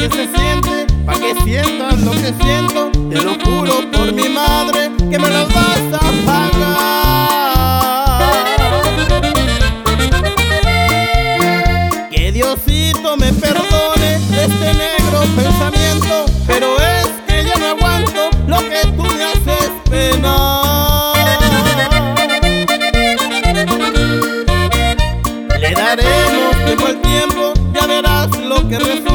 que se siente, pa' que sientas lo que siento. Te lo juro por mi madre que me las vas a pagar. Que Diosito me perdone este negro pensamiento, pero es que ya no aguanto lo que tú me haces penar. Le daremos tiempo al tiempo, ya verás lo que resulta.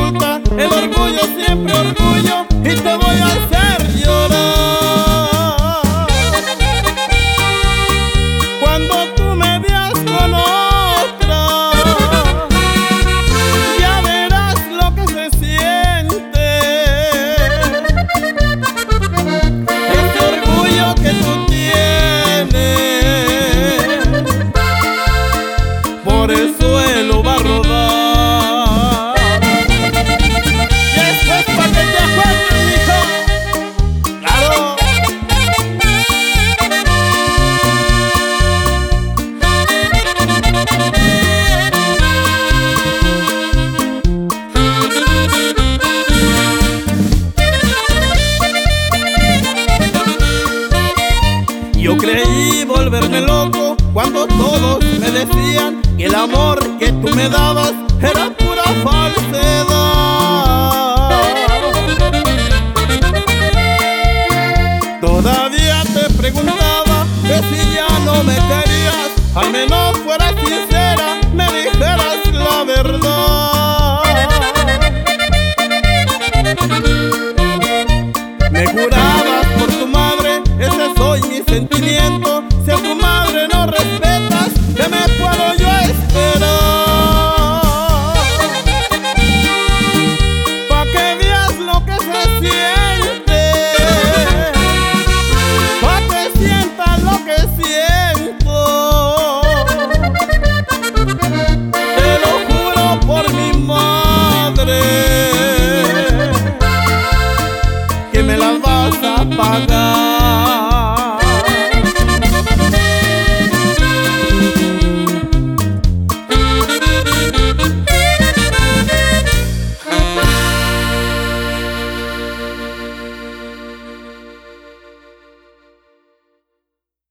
Yo creí volverme loco cuando todos me decían que el amor que tú me dabas era pura falsedad. Todavía te preguntaba si ya no me caes sentimiento. Si a tu madre no respetas, ¿qué me puedo yo esperar? Pa' que veas lo que se siente, pa' que sientas lo que siento. Te lo juro por mi madre que me la vas a pagar.